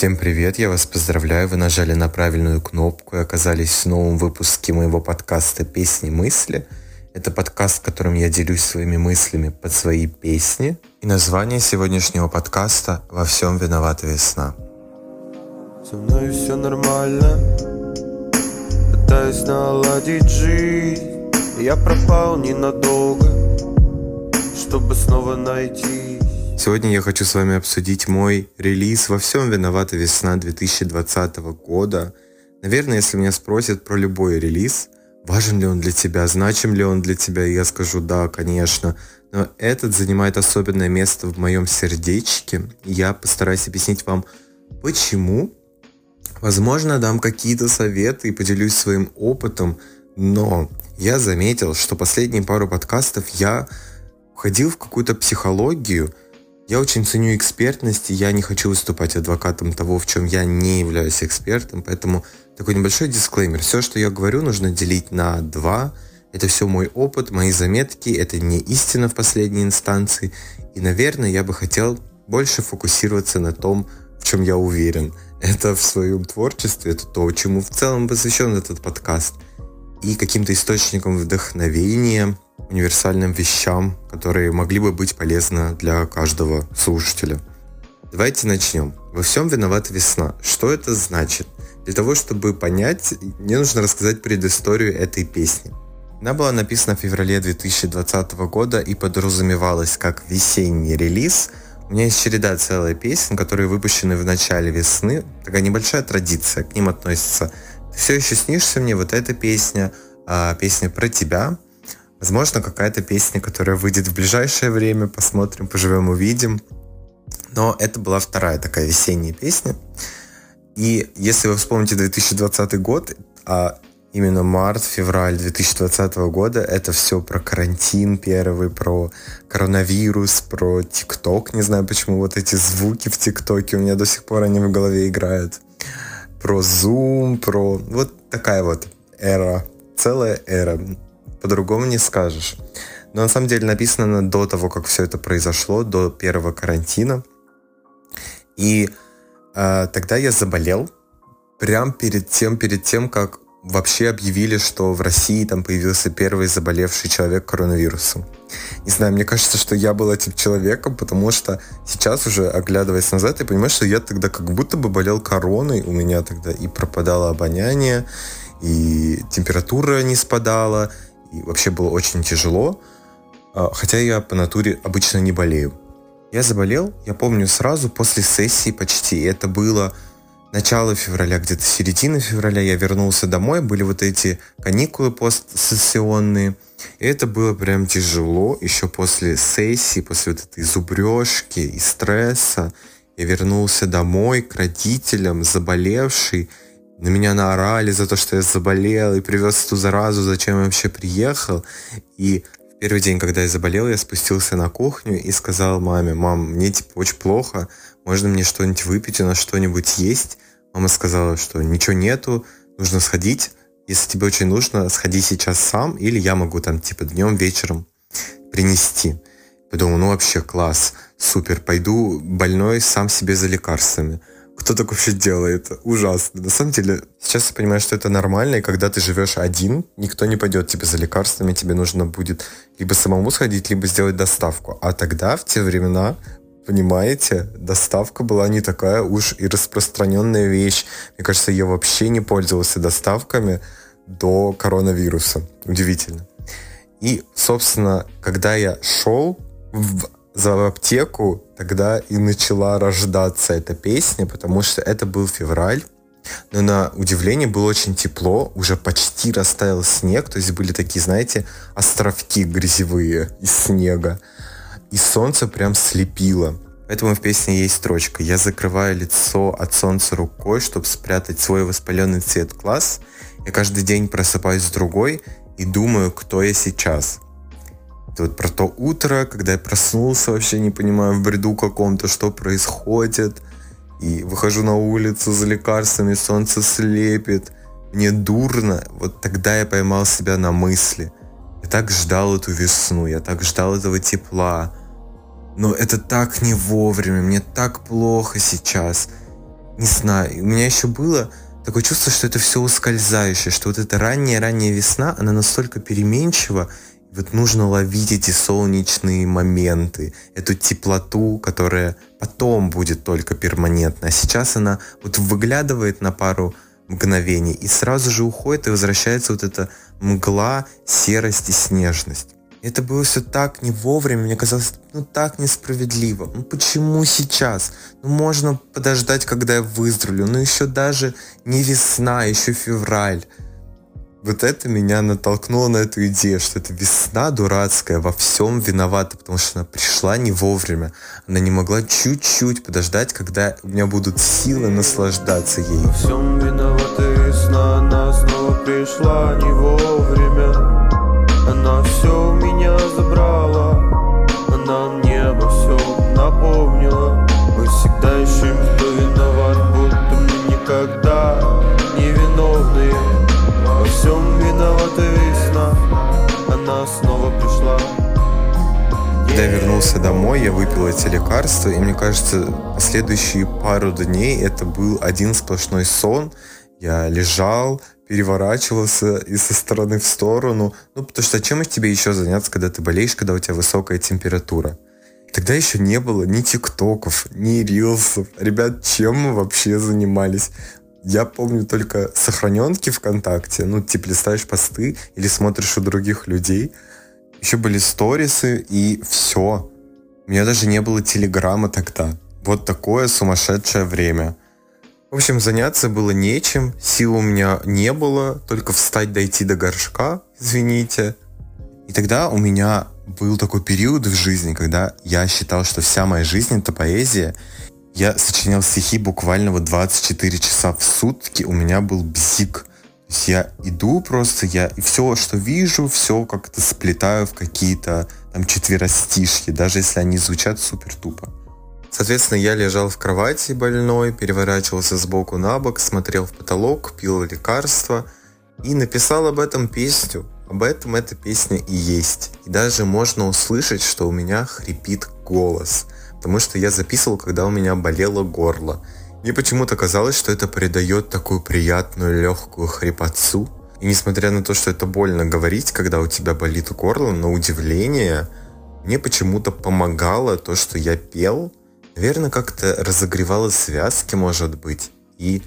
Всем привет, я вас поздравляю, вы нажали на правильную кнопку и оказались в новом выпуске моего подкаста «Песни мысли». Это подкаст, в котором я делюсь своими мыслями под свои песни. И название сегодняшнего подкаста «Во всем виновата весна». Со мной все нормально Пытаюсь наладить жизнь Я пропал ненадолго Чтобы снова найти Сегодня я хочу с вами обсудить мой релиз «Во всем виновата весна» 2020 года. Наверное, если меня спросят про любой релиз, важен ли он для тебя, значим ли он для тебя, я скажу «да, конечно». Но этот занимает особенное место в моем сердечке. Я постараюсь объяснить вам, почему. Возможно, дам какие-то советы и поделюсь своим опытом, но я заметил, что последние пару подкастов я входил в какую-то психологию – я очень ценю экспертность, и я не хочу выступать адвокатом того, в чем я не являюсь экспертом, поэтому такой небольшой дисклеймер. Все, что я говорю, нужно делить на два. Это все мой опыт, мои заметки, это не истина в последней инстанции. И, наверное, я бы хотел больше фокусироваться на том, в чем я уверен. Это в своем творчестве, это то, чему в целом посвящен этот подкаст. И каким-то источником вдохновения, универсальным вещам, которые могли бы быть полезны для каждого слушателя. Давайте начнем. Во всем виновата весна. Что это значит? Для того, чтобы понять, мне нужно рассказать предысторию этой песни. Она была написана в феврале 2020 года и подразумевалась как весенний релиз. У меня есть череда целая песен, которые выпущены в начале весны. Такая небольшая традиция, к ним относится «Ты все еще снишься мне», вот эта песня, а, песня про тебя – Возможно, какая-то песня, которая выйдет в ближайшее время, посмотрим, поживем, увидим. Но это была вторая такая весенняя песня. И если вы вспомните 2020 год, а именно март, февраль 2020 года, это все про карантин первый, про коронавирус, про ТикТок. Не знаю, почему вот эти звуки в ТикТоке у меня до сих пор они в голове играют. Про Zoom, про... Вот такая вот эра, целая эра по-другому не скажешь. Но на самом деле написано она до того, как все это произошло, до первого карантина. И э, тогда я заболел, прям перед тем, перед тем, как вообще объявили, что в России там появился первый заболевший человек коронавирусом. Не знаю, мне кажется, что я был этим человеком, потому что сейчас уже, оглядываясь назад, я понимаю, что я тогда как будто бы болел короной, у меня тогда и пропадало обоняние, и температура не спадала, и вообще было очень тяжело, а, хотя я по натуре обычно не болею. Я заболел, я помню, сразу после сессии почти. Это было начало февраля, где-то середина февраля. Я вернулся домой, были вот эти каникулы постсессионные. И это было прям тяжело. Еще после сессии, после вот этой зубрежки и стресса, я вернулся домой к родителям, заболевший. На меня наорали за то, что я заболел и привез эту заразу, зачем я вообще приехал. И в первый день, когда я заболел, я спустился на кухню и сказал маме, мам, мне типа очень плохо, можно мне что-нибудь выпить, у нас что-нибудь есть? Мама сказала, что ничего нету, нужно сходить. Если тебе очень нужно, сходи сейчас сам, или я могу там типа днем, вечером принести. Подумал, ну вообще класс, супер, пойду больной сам себе за лекарствами кто так вообще делает? Ужасно. На самом деле, сейчас я понимаю, что это нормально, и когда ты живешь один, никто не пойдет тебе за лекарствами, тебе нужно будет либо самому сходить, либо сделать доставку. А тогда, в те времена, понимаете, доставка была не такая уж и распространенная вещь. Мне кажется, я вообще не пользовался доставками до коронавируса. Удивительно. И, собственно, когда я шел в за аптеку тогда и начала рождаться эта песня, потому что это был февраль, но на удивление было очень тепло, уже почти растаял снег, то есть были такие, знаете, островки грязевые из снега, и солнце прям слепило. Поэтому в песне есть строчка «Я закрываю лицо от солнца рукой, чтобы спрятать свой воспаленный цвет глаз. Я каждый день просыпаюсь с другой и думаю, кто я сейчас». Это вот про то утро, когда я проснулся, вообще не понимаю в бреду каком-то, что происходит. И выхожу на улицу за лекарствами, солнце слепит. Мне дурно. Вот тогда я поймал себя на мысли. Я так ждал эту весну, я так ждал этого тепла. Но это так не вовремя, мне так плохо сейчас. не знаю, у меня еще было такое чувство, что это все ускользающее, что вот эта ранняя-ранняя весна, она настолько переменчива, вот нужно ловить эти солнечные моменты, эту теплоту, которая потом будет только перманентна. А сейчас она вот выглядывает на пару мгновений и сразу же уходит и возвращается вот эта мгла, серость и снежность. Это было все так не вовремя, мне казалось, ну так несправедливо. Ну почему сейчас? Ну можно подождать, когда я выздоровлю. Ну еще даже не весна, еще февраль. Вот это меня натолкнуло на эту идею, что эта весна дурацкая во всем виновата, потому что она пришла не вовремя. Она не могла чуть-чуть подождать, когда у меня будут силы наслаждаться ей. Во всем виновата весна, она снова пришла не вовремя. Домой, я выпил эти лекарства, и мне кажется, последующие пару дней это был один сплошной сон. Я лежал, переворачивался из со стороны в сторону. Ну, потому что чем тебе еще заняться, когда ты болеешь, когда у тебя высокая температура? Тогда еще не было ни тиктоков, ни рилсов. Ребят, чем мы вообще занимались? Я помню только сохраненки ВКонтакте. Ну, типа листаешь посты или смотришь у других людей. Еще были сторисы и все. Меня даже не было телеграмма тогда. Вот такое сумасшедшее время. В общем, заняться было нечем, сил у меня не было, только встать, дойти до горшка, извините. И тогда у меня был такой период в жизни, когда я считал, что вся моя жизнь это поэзия. Я сочинял стихи буквально вот 24 часа в сутки, у меня был бзик. То есть я иду просто, я все, что вижу, все как-то сплетаю в какие-то там четверостишки, даже если они звучат супер тупо. Соответственно, я лежал в кровати больной, переворачивался с боку на бок, смотрел в потолок, пил лекарства и написал об этом песню. Об этом эта песня и есть. И даже можно услышать, что у меня хрипит голос. Потому что я записывал, когда у меня болело горло. Мне почему-то казалось, что это придает такую приятную легкую хрипотцу. И несмотря на то, что это больно говорить, когда у тебя болит горло, на удивление, мне почему-то помогало то, что я пел, наверное, как-то разогревала связки, может быть. И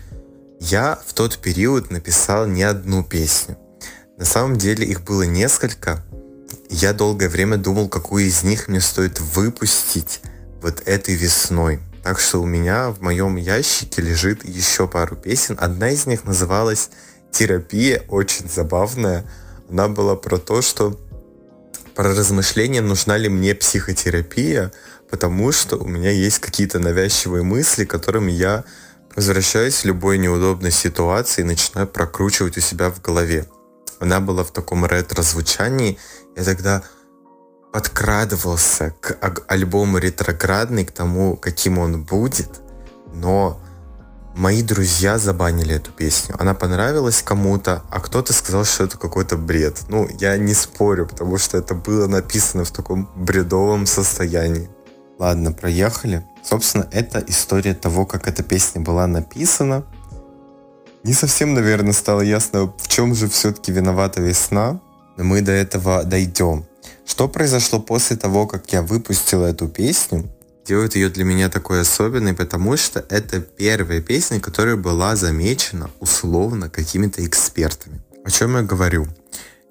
я в тот период написал не одну песню. На самом деле их было несколько. Я долгое время думал, какую из них мне стоит выпустить вот этой весной. Так что у меня в моем ящике лежит еще пару песен. Одна из них называлась «Терапия», очень забавная. Она была про то, что про размышление, нужна ли мне психотерапия, потому что у меня есть какие-то навязчивые мысли, которыми я возвращаюсь в любой неудобной ситуации и начинаю прокручивать у себя в голове. Она была в таком ретро-звучании. Я тогда подкрадывался к альбому ретроградный, к тому, каким он будет, но мои друзья забанили эту песню. Она понравилась кому-то, а кто-то сказал, что это какой-то бред. Ну, я не спорю, потому что это было написано в таком бредовом состоянии. Ладно, проехали. Собственно, это история того, как эта песня была написана. Не совсем, наверное, стало ясно, в чем же все-таки виновата весна, но мы до этого дойдем. Что произошло после того, как я выпустил эту песню, делает ее для меня такой особенной, потому что это первая песня, которая была замечена условно какими-то экспертами. О чем я говорю?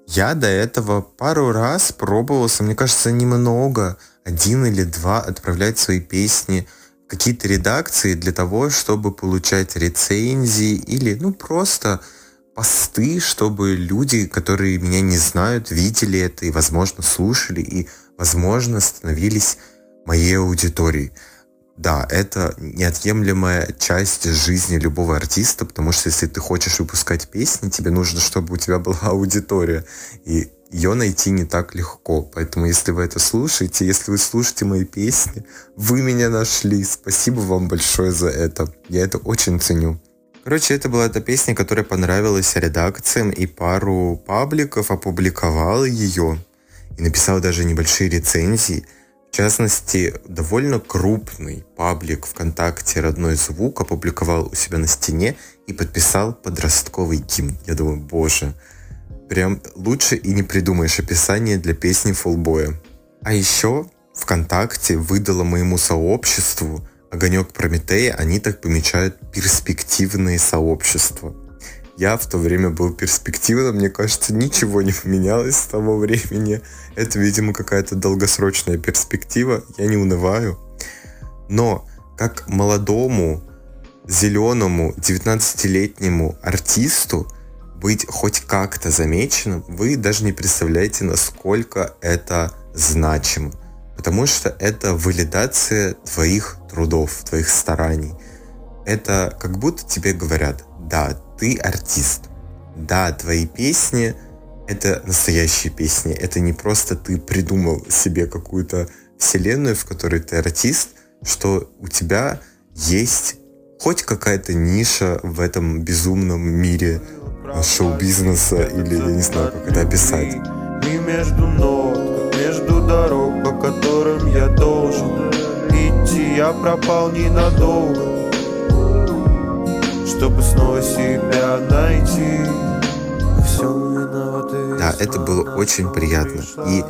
Я до этого пару раз пробовался, мне кажется, немного, один или два, отправлять свои песни в какие-то редакции для того, чтобы получать рецензии или, ну, просто посты, чтобы люди, которые меня не знают, видели это и, возможно, слушали и, возможно, становились моей аудиторией. Да, это неотъемлемая часть жизни любого артиста, потому что если ты хочешь выпускать песни, тебе нужно, чтобы у тебя была аудитория. И ее найти не так легко. Поэтому, если вы это слушаете, если вы слушаете мои песни, вы меня нашли. Спасибо вам большое за это. Я это очень ценю. Короче, это была эта песня, которая понравилась редакциям, и пару пабликов опубликовал ее. И написал даже небольшие рецензии. В частности, довольно крупный паблик ВКонтакте «Родной звук» опубликовал у себя на стене и подписал подростковый гимн. Я думаю, боже, прям лучше и не придумаешь описание для песни фулбоя. А еще ВКонтакте выдала моему сообществу Огонек Прометея, они так помечают перспективные сообщества. Я в то время был перспективным, мне кажется, ничего не поменялось с того времени. Это, видимо, какая-то долгосрочная перспектива, я не унываю. Но как молодому, зеленому, 19-летнему артисту быть хоть как-то замеченным, вы даже не представляете, насколько это значимо. Потому что это валидация твоих трудов, твоих стараний. Это как будто тебе говорят, да, ты артист. Да, твои песни — это настоящие песни. Это не просто ты придумал себе какую-то вселенную, в которой ты артист, что у тебя есть хоть какая-то ниша в этом безумном мире шоу-бизнеса или я не знаю, как это описать. Между ног, между дорог, по которым я должен идти, я пропал ненадолго чтобы снова себя найти. Да, это было очень приятно. И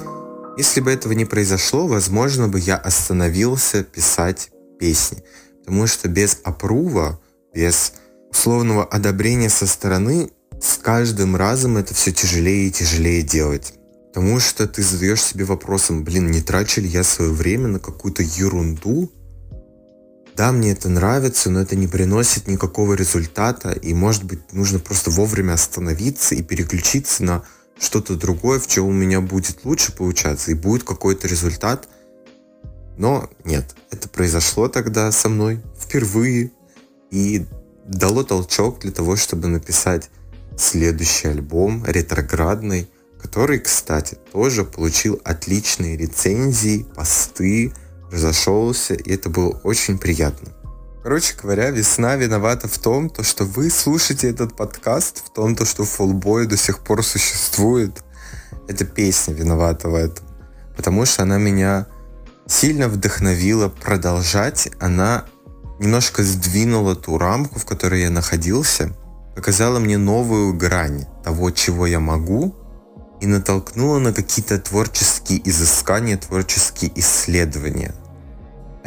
если бы этого не произошло, возможно бы я остановился писать песни. Потому что без опрува, без условного одобрения со стороны, с каждым разом это все тяжелее и тяжелее делать. Потому что ты задаешь себе вопросом, блин, не трачу ли я свое время на какую-то ерунду, да, мне это нравится, но это не приносит никакого результата, и, может быть, нужно просто вовремя остановиться и переключиться на что-то другое, в чем у меня будет лучше получаться, и будет какой-то результат. Но нет, это произошло тогда со мной впервые, и дало толчок для того, чтобы написать следующий альбом, ретроградный, который, кстати, тоже получил отличные рецензии, посты, разошелся, и это было очень приятно. Короче говоря, весна виновата в том, то, что вы слушаете этот подкаст, в том, то, что фулбой до сих пор существует. Эта песня виновата в этом. Потому что она меня сильно вдохновила продолжать. Она немножко сдвинула ту рамку, в которой я находился, показала мне новую грань того, чего я могу, и натолкнула на какие-то творческие изыскания, творческие исследования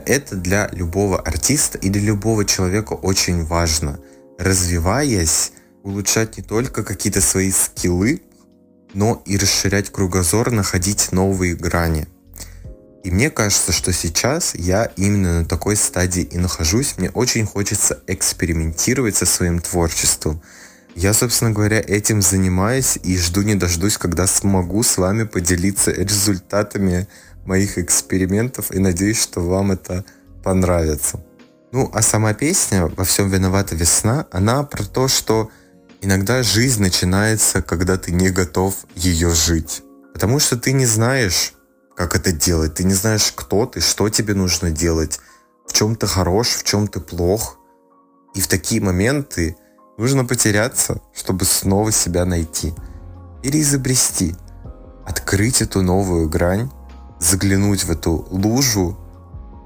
это для любого артиста и для любого человека очень важно. Развиваясь, улучшать не только какие-то свои скиллы, но и расширять кругозор, находить новые грани. И мне кажется, что сейчас я именно на такой стадии и нахожусь. Мне очень хочется экспериментировать со своим творчеством. Я, собственно говоря, этим занимаюсь и жду не дождусь, когда смогу с вами поделиться результатами моих экспериментов и надеюсь, что вам это понравится. Ну, а сама песня «Во всем виновата весна», она про то, что иногда жизнь начинается, когда ты не готов ее жить. Потому что ты не знаешь, как это делать, ты не знаешь, кто ты, что тебе нужно делать, в чем ты хорош, в чем ты плох. И в такие моменты нужно потеряться, чтобы снова себя найти. Переизобрести, открыть эту новую грань, заглянуть в эту лужу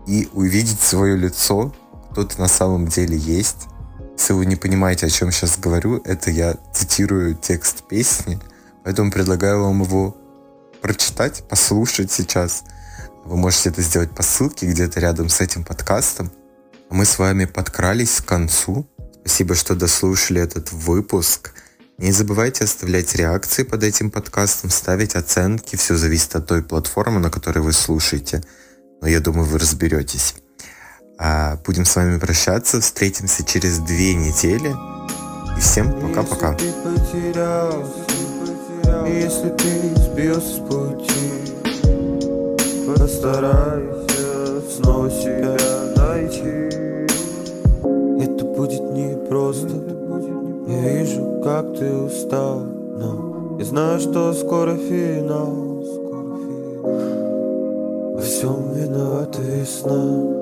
и увидеть свое лицо, кто ты на самом деле есть. Если вы не понимаете, о чем сейчас говорю, это я цитирую текст песни, поэтому предлагаю вам его прочитать, послушать сейчас. Вы можете это сделать по ссылке где-то рядом с этим подкастом. Мы с вами подкрались к концу. Спасибо, что дослушали этот выпуск. Не забывайте оставлять реакции под этим подкастом, ставить оценки. Все зависит от той платформы, на которой вы слушаете. Но я думаю, вы разберетесь. А будем с вами прощаться. Встретимся через две недели. И всем пока-пока. Постарайся снова себя найти. Как ты устал, но я знаю, что скоро финал, скоро финал. Во всем виновата весна.